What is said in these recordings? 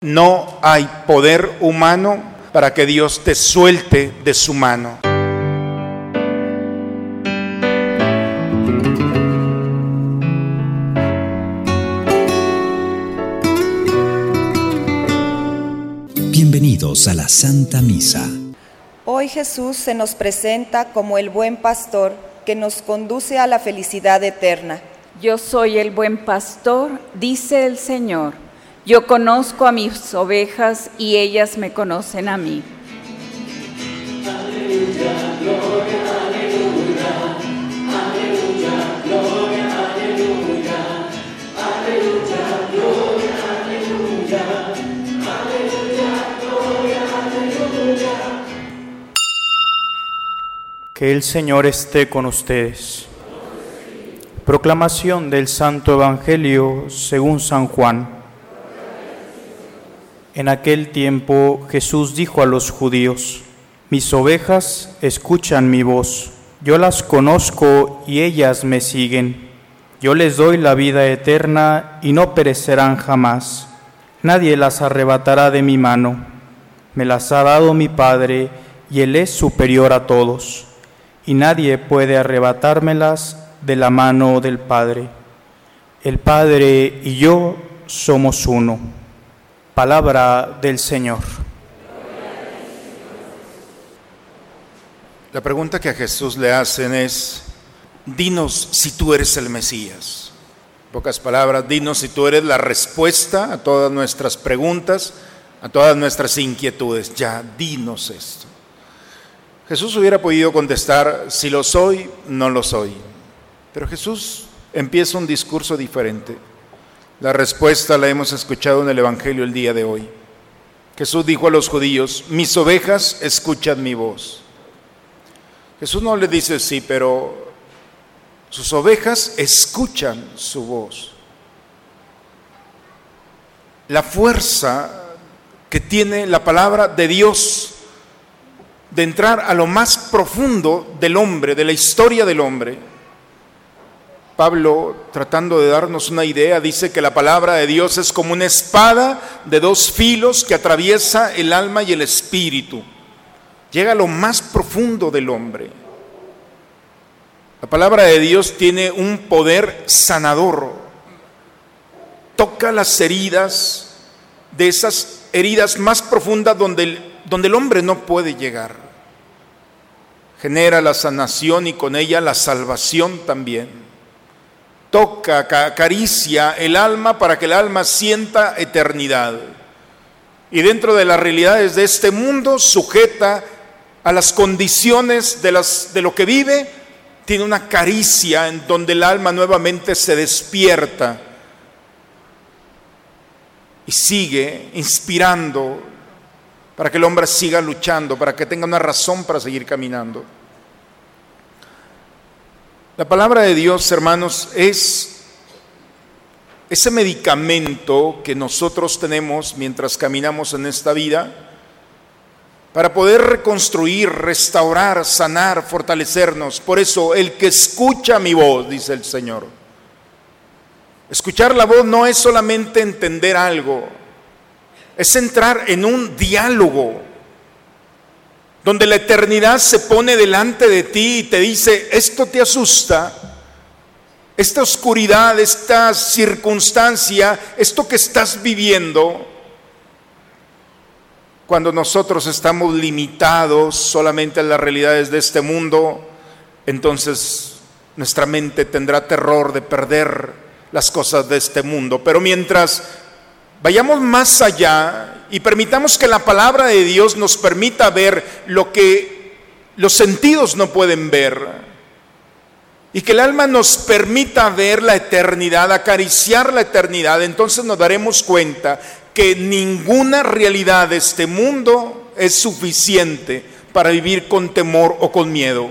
No hay poder humano para que Dios te suelte de su mano. Bienvenidos a la Santa Misa. Hoy Jesús se nos presenta como el buen pastor que nos conduce a la felicidad eterna. Yo soy el buen pastor, dice el Señor. Yo conozco a mis ovejas y ellas me conocen a mí. Que el Señor esté con ustedes. Proclamación del Santo Evangelio según San Juan. En aquel tiempo Jesús dijo a los judíos, mis ovejas escuchan mi voz, yo las conozco y ellas me siguen. Yo les doy la vida eterna y no perecerán jamás. Nadie las arrebatará de mi mano. Me las ha dado mi Padre y Él es superior a todos. Y nadie puede arrebatármelas de la mano del Padre. El Padre y yo somos uno. Palabra del Señor. La pregunta que a Jesús le hacen es, dinos si tú eres el Mesías. En pocas palabras, dinos si tú eres la respuesta a todas nuestras preguntas, a todas nuestras inquietudes. Ya, dinos esto. Jesús hubiera podido contestar, si lo soy, no lo soy. Pero Jesús empieza un discurso diferente. La respuesta la hemos escuchado en el Evangelio el día de hoy. Jesús dijo a los judíos, mis ovejas escuchan mi voz. Jesús no le dice sí, pero sus ovejas escuchan su voz. La fuerza que tiene la palabra de Dios de entrar a lo más profundo del hombre, de la historia del hombre, Pablo, tratando de darnos una idea, dice que la palabra de Dios es como una espada de dos filos que atraviesa el alma y el espíritu. Llega a lo más profundo del hombre. La palabra de Dios tiene un poder sanador. Toca las heridas, de esas heridas más profundas donde el, donde el hombre no puede llegar. Genera la sanación y con ella la salvación también toca, acaricia el alma para que el alma sienta eternidad. Y dentro de las realidades de este mundo, sujeta a las condiciones de, de lo que vive, tiene una caricia en donde el alma nuevamente se despierta y sigue inspirando para que el hombre siga luchando, para que tenga una razón para seguir caminando. La palabra de Dios, hermanos, es ese medicamento que nosotros tenemos mientras caminamos en esta vida para poder reconstruir, restaurar, sanar, fortalecernos. Por eso, el que escucha mi voz, dice el Señor. Escuchar la voz no es solamente entender algo, es entrar en un diálogo donde la eternidad se pone delante de ti y te dice, esto te asusta, esta oscuridad, esta circunstancia, esto que estás viviendo, cuando nosotros estamos limitados solamente a las realidades de este mundo, entonces nuestra mente tendrá terror de perder las cosas de este mundo. Pero mientras vayamos más allá y permitamos que la palabra de Dios nos permita ver lo que los sentidos no pueden ver. Y que el alma nos permita ver la eternidad, acariciar la eternidad, entonces nos daremos cuenta que ninguna realidad de este mundo es suficiente para vivir con temor o con miedo.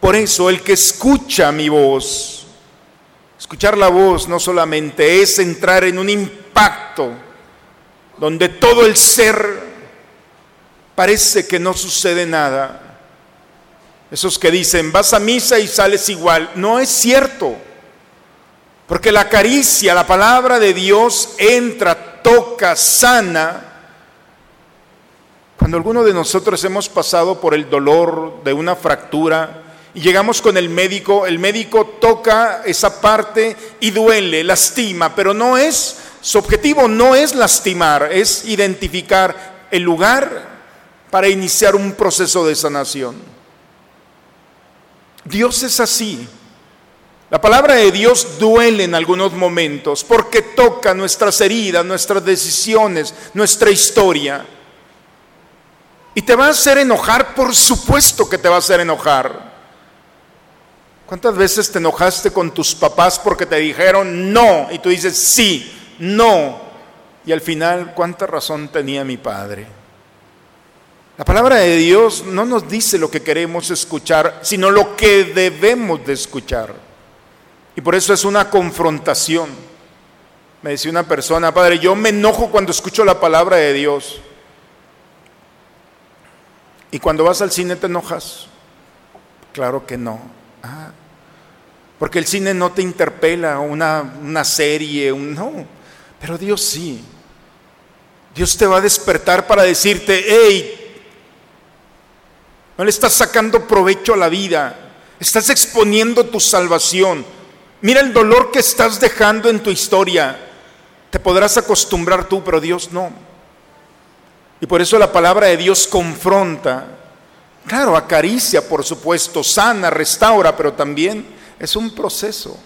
Por eso el que escucha mi voz, Escuchar la voz no solamente es entrar en un impacto donde todo el ser parece que no sucede nada. Esos que dicen, vas a misa y sales igual. No es cierto. Porque la caricia, la palabra de Dios entra, toca, sana. Cuando alguno de nosotros hemos pasado por el dolor de una fractura y llegamos con el médico, el médico toca esa parte y duele, lastima, pero no es, su objetivo no es lastimar, es identificar el lugar para iniciar un proceso de sanación. Dios es así. La palabra de Dios duele en algunos momentos porque toca nuestras heridas, nuestras decisiones, nuestra historia. Y te va a hacer enojar, por supuesto que te va a hacer enojar. ¿Cuántas veces te enojaste con tus papás porque te dijeron no? Y tú dices sí, no. Y al final, ¿cuánta razón tenía mi padre? La palabra de Dios no nos dice lo que queremos escuchar, sino lo que debemos de escuchar. Y por eso es una confrontación. Me decía una persona, padre, yo me enojo cuando escucho la palabra de Dios. ¿Y cuando vas al cine te enojas? Claro que no. Ah, porque el cine no te interpela, una, una serie, un, no. Pero Dios sí. Dios te va a despertar para decirte, hey, no le estás sacando provecho a la vida. Estás exponiendo tu salvación. Mira el dolor que estás dejando en tu historia. Te podrás acostumbrar tú, pero Dios no. Y por eso la palabra de Dios confronta. Claro, acaricia, por supuesto, sana, restaura, pero también es un proceso.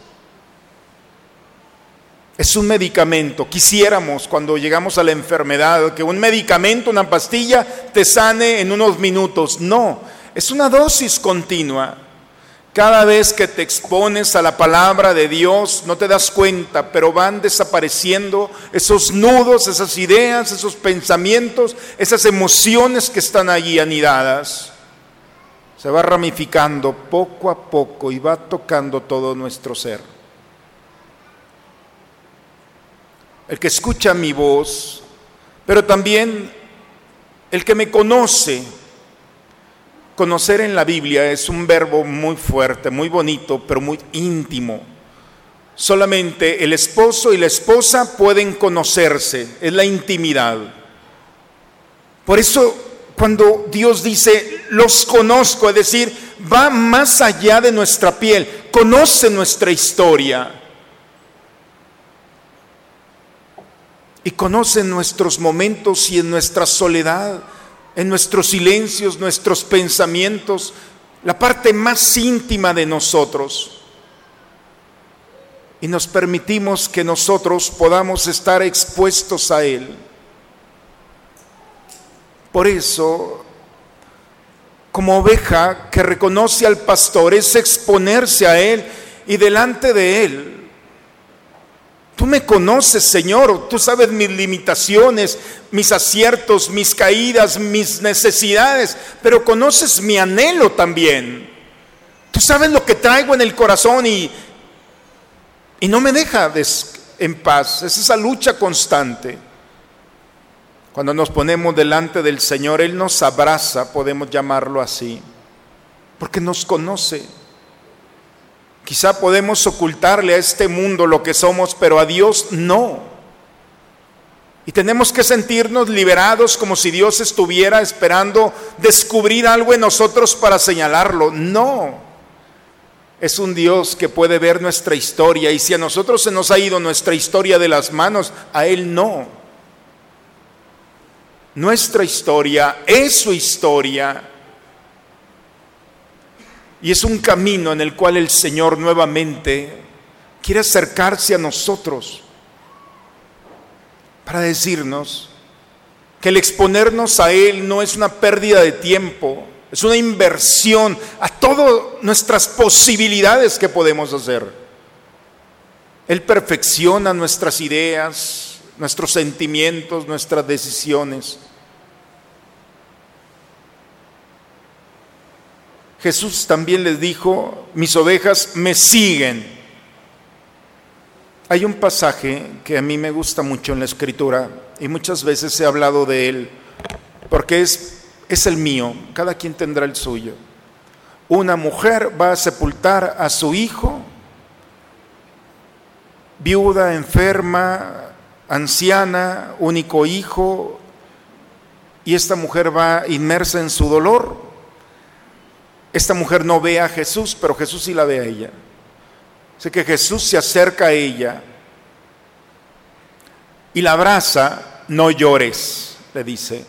Es un medicamento. Quisiéramos cuando llegamos a la enfermedad que un medicamento, una pastilla, te sane en unos minutos. No, es una dosis continua. Cada vez que te expones a la palabra de Dios, no te das cuenta, pero van desapareciendo esos nudos, esas ideas, esos pensamientos, esas emociones que están allí anidadas. Se va ramificando poco a poco y va tocando todo nuestro ser. el que escucha mi voz, pero también el que me conoce. Conocer en la Biblia es un verbo muy fuerte, muy bonito, pero muy íntimo. Solamente el esposo y la esposa pueden conocerse, es la intimidad. Por eso cuando Dios dice, los conozco, es decir, va más allá de nuestra piel, conoce nuestra historia. y conoce nuestros momentos y en nuestra soledad, en nuestros silencios, nuestros pensamientos, la parte más íntima de nosotros. Y nos permitimos que nosotros podamos estar expuestos a Él. Por eso, como oveja que reconoce al pastor, es exponerse a Él y delante de Él Tú me conoces, Señor, tú sabes mis limitaciones, mis aciertos, mis caídas, mis necesidades, pero conoces mi anhelo también. Tú sabes lo que traigo en el corazón y, y no me deja en paz. Es esa lucha constante. Cuando nos ponemos delante del Señor, Él nos abraza, podemos llamarlo así, porque nos conoce. Quizá podemos ocultarle a este mundo lo que somos, pero a Dios no. Y tenemos que sentirnos liberados como si Dios estuviera esperando descubrir algo en nosotros para señalarlo. No. Es un Dios que puede ver nuestra historia y si a nosotros se nos ha ido nuestra historia de las manos, a Él no. Nuestra historia es su historia y es un camino en el cual el Señor nuevamente quiere acercarse a nosotros para decirnos que el exponernos a Él no es una pérdida de tiempo, es una inversión a todas nuestras posibilidades que podemos hacer. Él perfecciona nuestras ideas, nuestros sentimientos, nuestras decisiones. Jesús también les dijo, mis ovejas me siguen. Hay un pasaje que a mí me gusta mucho en la escritura y muchas veces he hablado de él porque es, es el mío, cada quien tendrá el suyo. Una mujer va a sepultar a su hijo viuda, enferma, anciana, único hijo, y esta mujer va inmersa en su dolor. Esta mujer no ve a Jesús, pero Jesús sí la ve a ella. Sé que Jesús se acerca a ella y la abraza, no llores, le dice,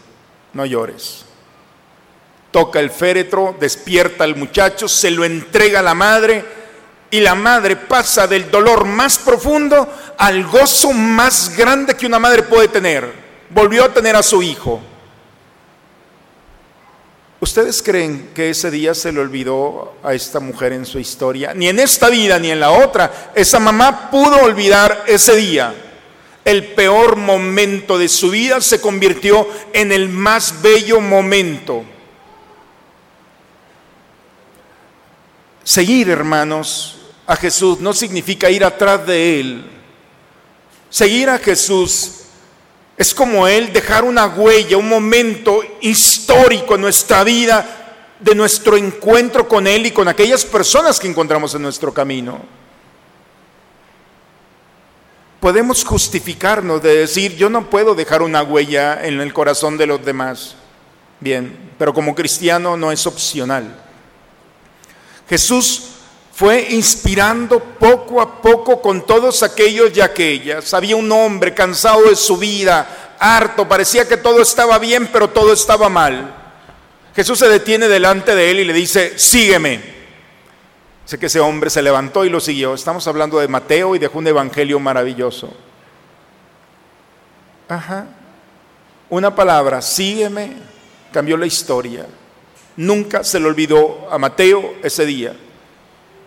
no llores. Toca el féretro, despierta al muchacho, se lo entrega a la madre y la madre pasa del dolor más profundo al gozo más grande que una madre puede tener. Volvió a tener a su hijo. ¿Ustedes creen que ese día se le olvidó a esta mujer en su historia? Ni en esta vida ni en la otra. Esa mamá pudo olvidar ese día. El peor momento de su vida se convirtió en el más bello momento. Seguir, hermanos, a Jesús no significa ir atrás de Él. Seguir a Jesús es como Él dejar una huella, un momento histórico en nuestra vida de nuestro encuentro con Él y con aquellas personas que encontramos en nuestro camino. Podemos justificarnos de decir, yo no puedo dejar una huella en el corazón de los demás. Bien, pero como cristiano no es opcional. Jesús fue inspirando poco a poco con todos aquellos y aquellas. Había un hombre cansado de su vida, harto, parecía que todo estaba bien, pero todo estaba mal. Jesús se detiene delante de él y le dice, sígueme. Sé que ese hombre se levantó y lo siguió. Estamos hablando de Mateo y dejó un evangelio maravilloso. Ajá. Una palabra, sígueme, cambió la historia. Nunca se le olvidó a Mateo ese día.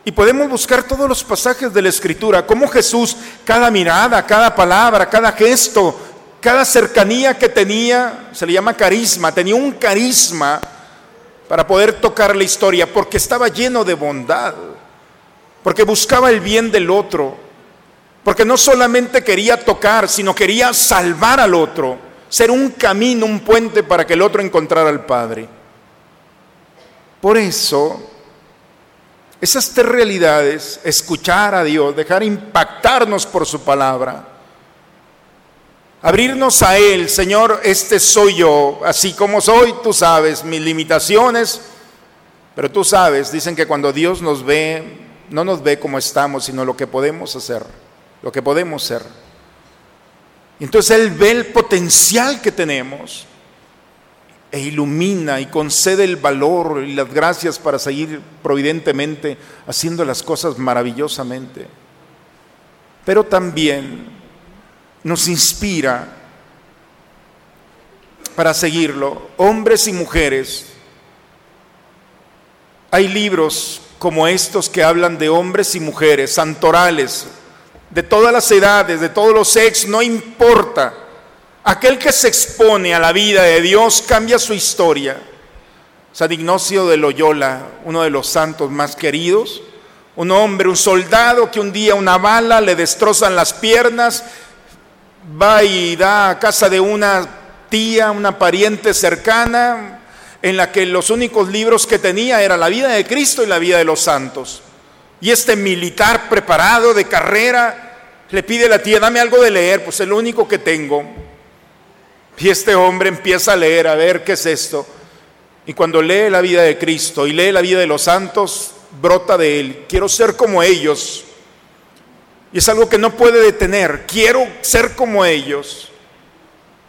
Y podemos buscar todos los pasajes de la Escritura, cómo Jesús, cada mirada, cada palabra, cada gesto, cada cercanía que tenía, se le llama carisma, tenía un carisma para poder tocar la historia, porque estaba lleno de bondad, porque buscaba el bien del otro, porque no solamente quería tocar, sino quería salvar al otro, ser un camino, un puente para que el otro encontrara al Padre. Por eso, esas tres realidades, escuchar a Dios, dejar impactarnos por su palabra, abrirnos a Él, Señor, este soy yo, así como soy, tú sabes mis limitaciones, pero tú sabes, dicen que cuando Dios nos ve, no nos ve como estamos, sino lo que podemos hacer, lo que podemos ser. Entonces Él ve el potencial que tenemos e ilumina y concede el valor y las gracias para seguir providentemente haciendo las cosas maravillosamente. Pero también nos inspira para seguirlo, hombres y mujeres. Hay libros como estos que hablan de hombres y mujeres, santorales, de todas las edades, de todos los sexos, no importa Aquel que se expone a la vida de Dios cambia su historia. San Ignacio de Loyola, uno de los santos más queridos, un hombre, un soldado que un día una bala le destrozan las piernas, va y da a casa de una tía, una pariente cercana, en la que los únicos libros que tenía era la vida de Cristo y la vida de los santos. Y este militar preparado de carrera le pide a la tía, dame algo de leer, pues es lo único que tengo. Y este hombre empieza a leer, a ver qué es esto. Y cuando lee la vida de Cristo y lee la vida de los santos, brota de él. Quiero ser como ellos. Y es algo que no puede detener. Quiero ser como ellos.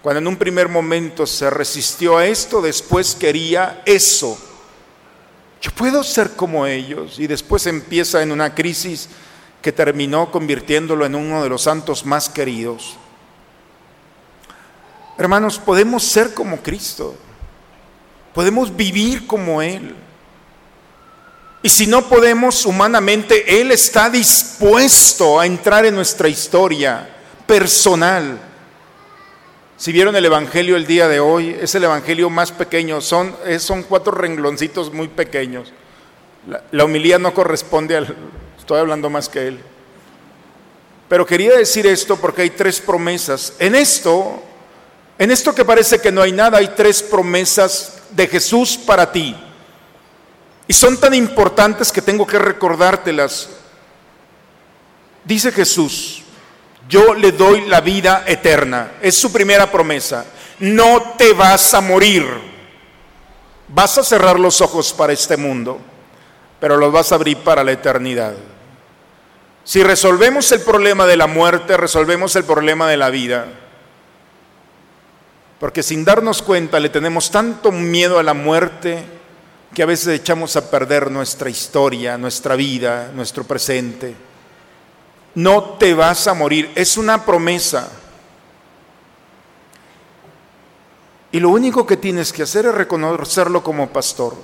Cuando en un primer momento se resistió a esto, después quería eso. Yo puedo ser como ellos. Y después empieza en una crisis que terminó convirtiéndolo en uno de los santos más queridos. Hermanos, podemos ser como Cristo. Podemos vivir como Él. Y si no podemos humanamente, Él está dispuesto a entrar en nuestra historia personal. Si vieron el Evangelio el día de hoy, es el Evangelio más pequeño, son, son cuatro rengloncitos muy pequeños. La, la humildad no corresponde al... Estoy hablando más que Él. Pero quería decir esto porque hay tres promesas. En esto en esto que parece que no hay nada, hay tres promesas de Jesús para ti. Y son tan importantes que tengo que recordártelas. Dice Jesús, yo le doy la vida eterna. Es su primera promesa. No te vas a morir. Vas a cerrar los ojos para este mundo, pero los vas a abrir para la eternidad. Si resolvemos el problema de la muerte, resolvemos el problema de la vida. Porque sin darnos cuenta le tenemos tanto miedo a la muerte que a veces echamos a perder nuestra historia, nuestra vida, nuestro presente. No te vas a morir, es una promesa. Y lo único que tienes que hacer es reconocerlo como pastor.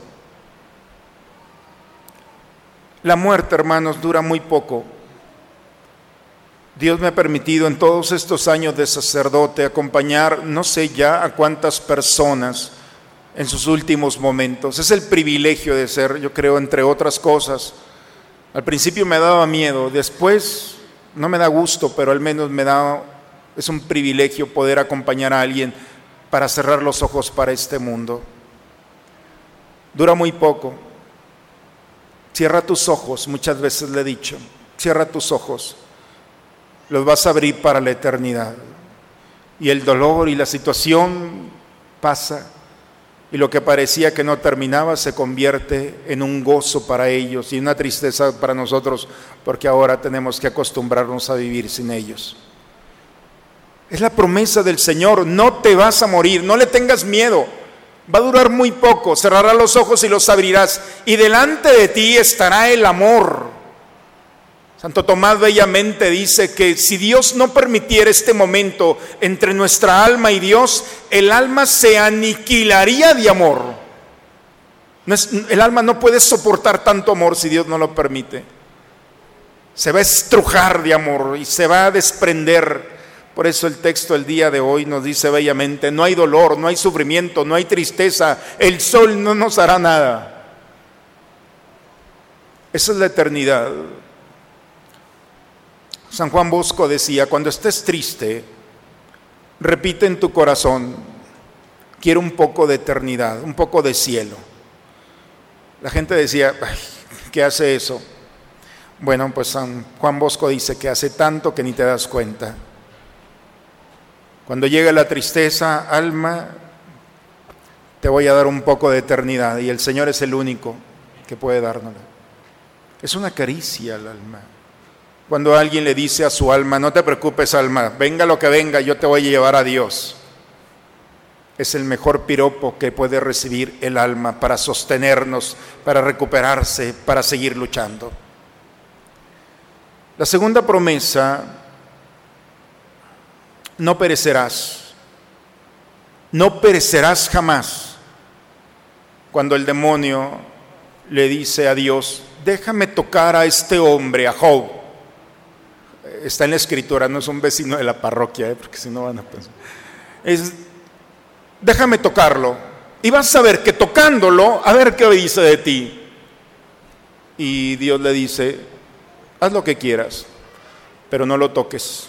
La muerte, hermanos, dura muy poco. Dios me ha permitido en todos estos años de sacerdote acompañar no sé ya a cuántas personas en sus últimos momentos. Es el privilegio de ser, yo creo, entre otras cosas. Al principio me daba miedo, después no me da gusto, pero al menos me da, es un privilegio poder acompañar a alguien para cerrar los ojos para este mundo. Dura muy poco. Cierra tus ojos, muchas veces le he dicho, cierra tus ojos los vas a abrir para la eternidad. Y el dolor y la situación pasa y lo que parecía que no terminaba se convierte en un gozo para ellos y una tristeza para nosotros porque ahora tenemos que acostumbrarnos a vivir sin ellos. Es la promesa del Señor, no te vas a morir, no le tengas miedo. Va a durar muy poco, cerrarás los ojos y los abrirás y delante de ti estará el amor Santo Tomás bellamente dice que si Dios no permitiera este momento entre nuestra alma y Dios, el alma se aniquilaría de amor. El alma no puede soportar tanto amor si Dios no lo permite. Se va a estrujar de amor y se va a desprender. Por eso el texto del día de hoy nos dice bellamente, no hay dolor, no hay sufrimiento, no hay tristeza, el sol no nos hará nada. Esa es la eternidad. San Juan Bosco decía, cuando estés triste, repite en tu corazón, quiero un poco de eternidad, un poco de cielo. La gente decía, ¿qué hace eso? Bueno, pues San Juan Bosco dice que hace tanto que ni te das cuenta. Cuando llega la tristeza, alma, te voy a dar un poco de eternidad y el Señor es el único que puede dárnosla. Es una caricia al alma. Cuando alguien le dice a su alma, no te preocupes alma, venga lo que venga, yo te voy a llevar a Dios. Es el mejor piropo que puede recibir el alma para sostenernos, para recuperarse, para seguir luchando. La segunda promesa, no perecerás, no perecerás jamás. Cuando el demonio le dice a Dios, déjame tocar a este hombre, a Job está en la escritura, no es un vecino de la parroquia, ¿eh? porque si no van a pensar. Es, déjame tocarlo. Y vas a ver que tocándolo, a ver qué dice de ti. Y Dios le dice, haz lo que quieras, pero no lo toques.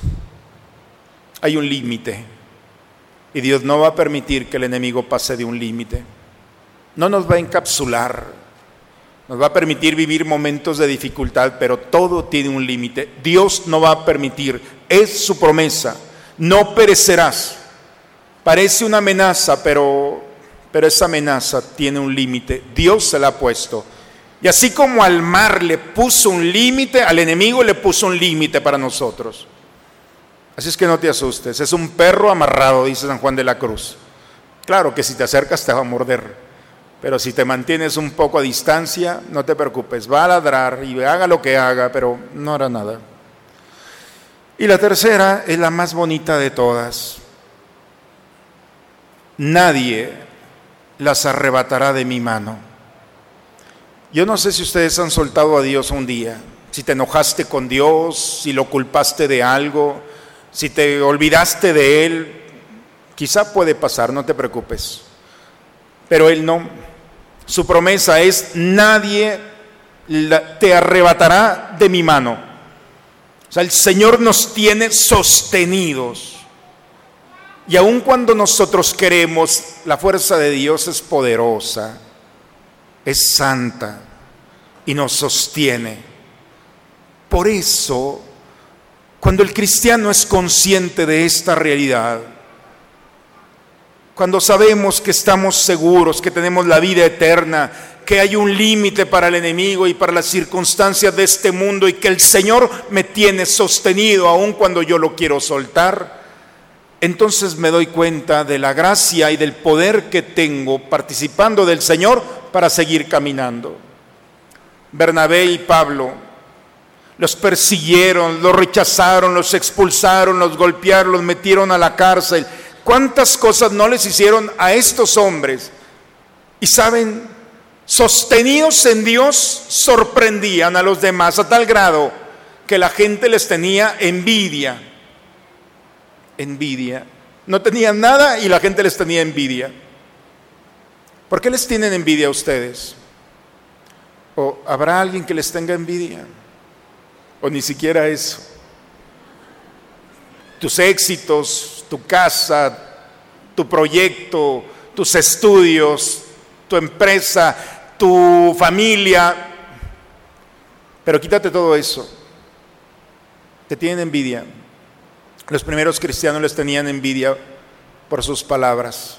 Hay un límite. Y Dios no va a permitir que el enemigo pase de un límite. No nos va a encapsular nos va a permitir vivir momentos de dificultad, pero todo tiene un límite. Dios no va a permitir, es su promesa, no perecerás. Parece una amenaza, pero, pero esa amenaza tiene un límite. Dios se la ha puesto. Y así como al mar le puso un límite, al enemigo le puso un límite para nosotros. Así es que no te asustes, es un perro amarrado, dice San Juan de la Cruz. Claro que si te acercas te va a morder. Pero si te mantienes un poco a distancia, no te preocupes, va a ladrar y haga lo que haga, pero no hará nada. Y la tercera es la más bonita de todas. Nadie las arrebatará de mi mano. Yo no sé si ustedes han soltado a Dios un día, si te enojaste con Dios, si lo culpaste de algo, si te olvidaste de Él, quizá puede pasar, no te preocupes. Pero Él no. Su promesa es, nadie te arrebatará de mi mano. O sea, el Señor nos tiene sostenidos. Y aun cuando nosotros queremos, la fuerza de Dios es poderosa, es santa y nos sostiene. Por eso, Cuando el cristiano es consciente de esta realidad, cuando sabemos que estamos seguros, que tenemos la vida eterna, que hay un límite para el enemigo y para las circunstancias de este mundo y que el Señor me tiene sostenido aun cuando yo lo quiero soltar, entonces me doy cuenta de la gracia y del poder que tengo participando del Señor para seguir caminando. Bernabé y Pablo los persiguieron, los rechazaron, los expulsaron, los golpearon, los metieron a la cárcel. ¿Cuántas cosas no les hicieron a estos hombres? Y saben, sostenidos en Dios, sorprendían a los demás a tal grado que la gente les tenía envidia. Envidia. No tenían nada y la gente les tenía envidia. ¿Por qué les tienen envidia a ustedes? ¿O habrá alguien que les tenga envidia? ¿O ni siquiera eso? Tus éxitos, tu casa, tu proyecto, tus estudios, tu empresa, tu familia. Pero quítate todo eso. Te tienen envidia. Los primeros cristianos les tenían envidia por sus palabras.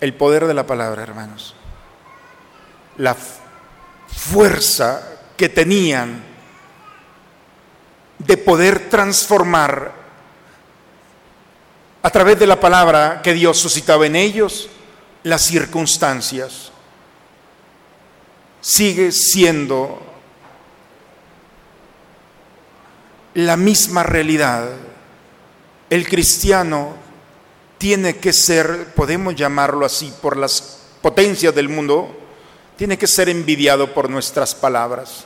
El poder de la palabra, hermanos. La fuerza que tenían de poder transformar a través de la palabra que Dios suscitaba en ellos las circunstancias sigue siendo la misma realidad. El cristiano tiene que ser, podemos llamarlo así, por las potencias del mundo, tiene que ser envidiado por nuestras palabras.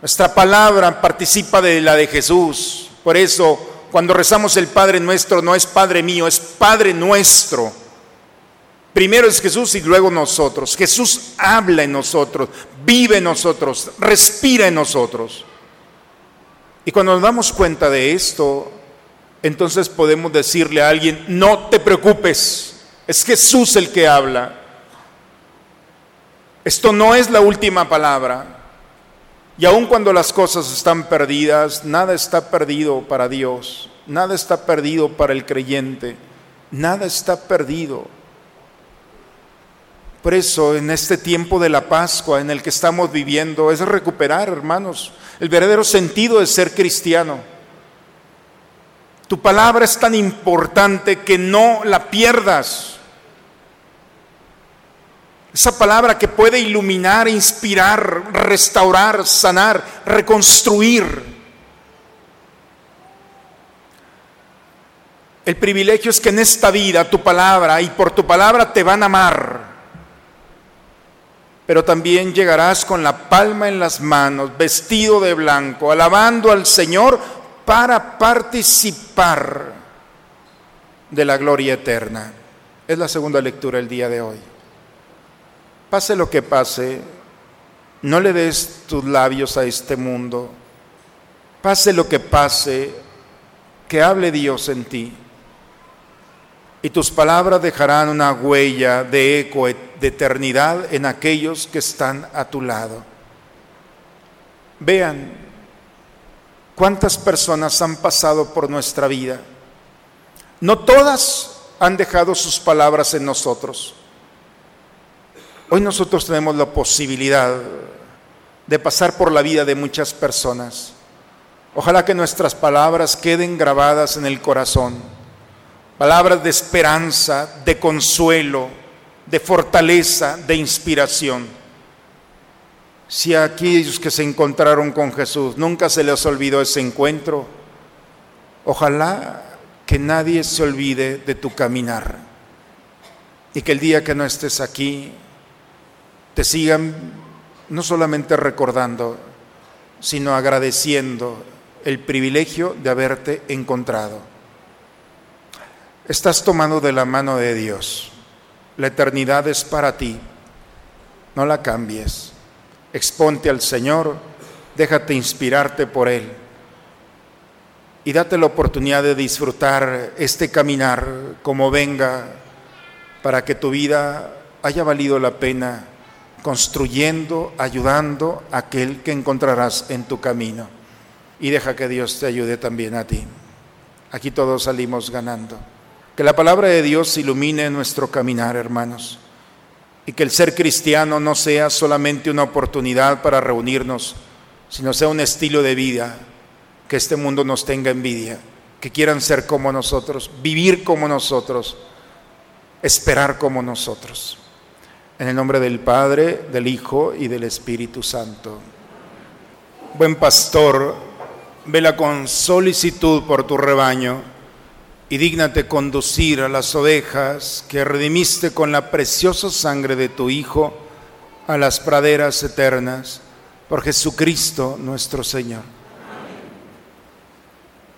Nuestra palabra participa de la de Jesús. Por eso, cuando rezamos el Padre nuestro, no es Padre mío, es Padre nuestro Primero es Jesús y luego nosotros. Jesús habla en nosotros, vive en nosotros, respira en nosotros. Y cuando nos damos cuenta de esto, entonces podemos decirle a alguien, no te preocupes, es Jesús el que habla. Esto no es la última palabra. Y aun cuando las cosas están perdidas, nada está perdido para Dios, nada está perdido para el creyente, nada está perdido. Por eso, en este tiempo de la Pascua en el que estamos viviendo, es recuperar, hermanos, el verdadero sentido de ser cristiano. Tu palabra es tan importante que no la pierdas. Esa palabra que puede iluminar, inspirar, restaurar, sanar, reconstruir. El privilegio es que en esta vida tu palabra y por tu palabra te van a amar pero también llegarás con la palma en las manos, vestido de blanco, alabando al Señor para participar de la gloria eterna. Es la segunda lectura el día de hoy. Pase lo que pase, no le des tus labios a este mundo. Pase lo que pase, que hable Dios en ti y tus palabras dejarán una huella de eco de eternidad en aquellos que están a tu lado. Vean cuántas personas han pasado por nuestra vida. No todas han dejado sus palabras en nosotros. Hoy nosotros tenemos la posibilidad de pasar por la vida de muchas personas. Ojalá que nuestras palabras queden grabadas en el corazón palabras de esperanza, de consuelo, de fortaleza, de inspiración. Si a aquellos que se encontraron con Jesús nunca se les olvidó ese encuentro, ojalá que nadie se olvide de tu caminar y que el día que no estés aquí te sigan no solamente recordando, sino agradeciendo el privilegio de haberte encontrado. Estás tomando de la mano de Dios. La eternidad es para ti. No la cambies. Exponte al Señor, déjate inspirarte por Él. Y date la oportunidad de disfrutar este caminar como venga para que tu vida haya valido la pena construyendo, ayudando a aquel que encontrarás en tu camino. y deja que Dios te ayude también a ti. Aquí todos salimos ganando. Que la palabra de Dios ilumine nuestro caminar, hermanos, y que el ser cristiano no sea solamente una oportunidad para reunirnos, sino sea un estilo de vida, que este mundo nos tenga envidia, que quieran ser como nosotros, vivir como nosotros, esperar como nosotros. En el nombre del Padre, del Hijo y del Espíritu Santo. Buen pastor, vela con solicitud por tu rebaño y dígnate conducir a las ovejas que redimiste con la preciosa sangre de tu Hijo a las praderas eternas, por Jesucristo nuestro Señor.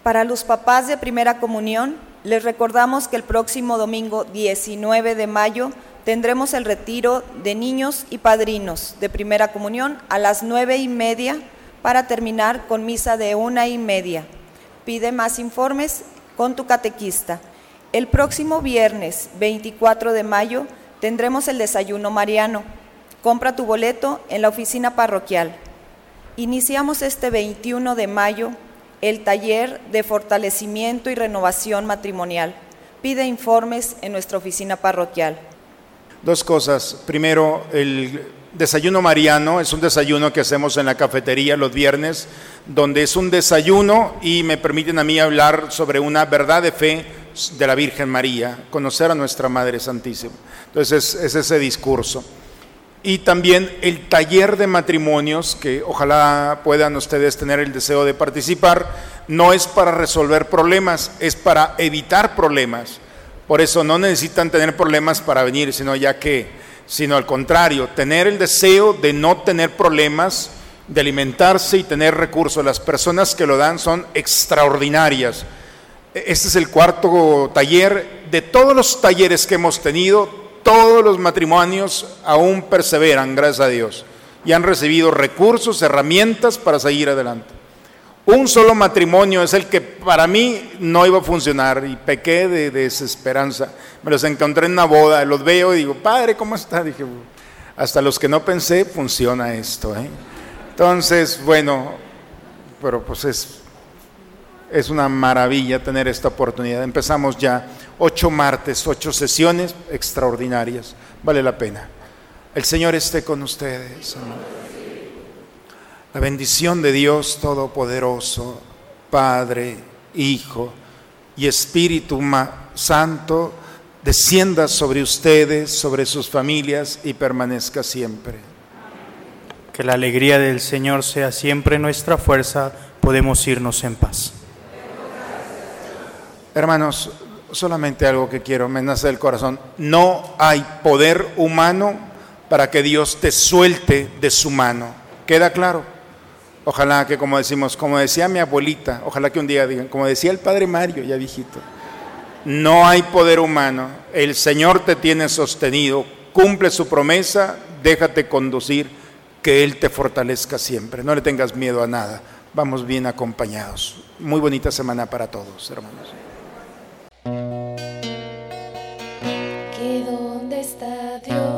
Para los papás de primera comunión, les recordamos que el próximo domingo 19 de mayo tendremos el retiro de niños y padrinos de primera comunión a las nueve y media para terminar con misa de una y media. Pide más informes con tu catequista. El próximo viernes 24 de mayo tendremos el desayuno mariano. Compra tu boleto en la oficina parroquial. Iniciamos este 21 de mayo el taller de fortalecimiento y renovación matrimonial. Pide informes en nuestra oficina parroquial. Dos cosas. Primero, el desayuno mariano es un desayuno que hacemos en la cafetería los viernes, donde es un desayuno y me permiten a mí hablar sobre una verdad de fe de la Virgen María, conocer a nuestra Madre Santísima. Entonces es, ese discurso. Y también el taller de matrimonios, que ojalá puedan ustedes tener el deseo de participar, no es para resolver problemas, es para evitar problemas. Por eso no necesitan tener problemas para venir, sino ya que, sino al contrario, tener el deseo de no tener problemas, de alimentarse y tener recursos. Las personas que lo dan son extraordinarias. Este es el cuarto taller. De todos los talleres que hemos tenido, todos los matrimonios aún perseveran, gracias a Dios, y han recibido recursos, herramientas para seguir adelante. Un solo matrimonio es el que para mí no iba a funcionar y pequé de, desesperanza. Me los encontré en una boda, los veo y digo, padre, ¿cómo está? Dije, hasta los que no pensé, funciona esto. ¿eh? Entonces, bueno, pero pues es, es una maravilla tener esta oportunidad. Empezamos ya ocho martes, ocho sesiones extraordinarias. Vale la pena. El Señor esté con ustedes. La bendición de Dios Todopoderoso, Padre, Hijo y Espíritu Santo, descienda sobre ustedes, sobre sus familias y permanezca siempre. Que la alegría del Señor sea siempre nuestra fuerza, podemos irnos en paz. Hermanos, solamente algo que quiero, me nace del corazón. No hay poder humano para que Dios te suelte de su mano. ¿Queda claro? Ojalá que, como decimos, como decía mi abuelita, ojalá que un día digan, como decía el padre Mario, ya viejito, no hay poder humano. El Señor te tiene sostenido, cumple su promesa, déjate conducir, que Él te fortalezca siempre. No le tengas miedo a nada. Vamos bien acompañados. Muy bonita semana para todos, hermanos. ¿Que dónde está Dios?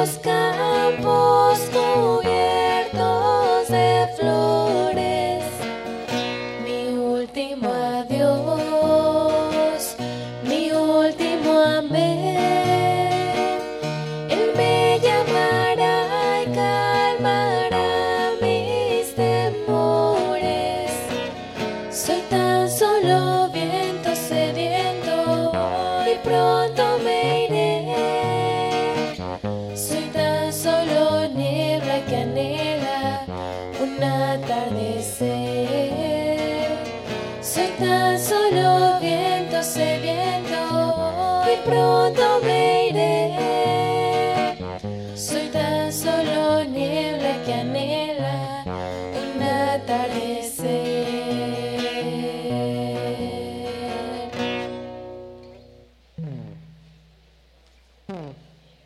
buscar.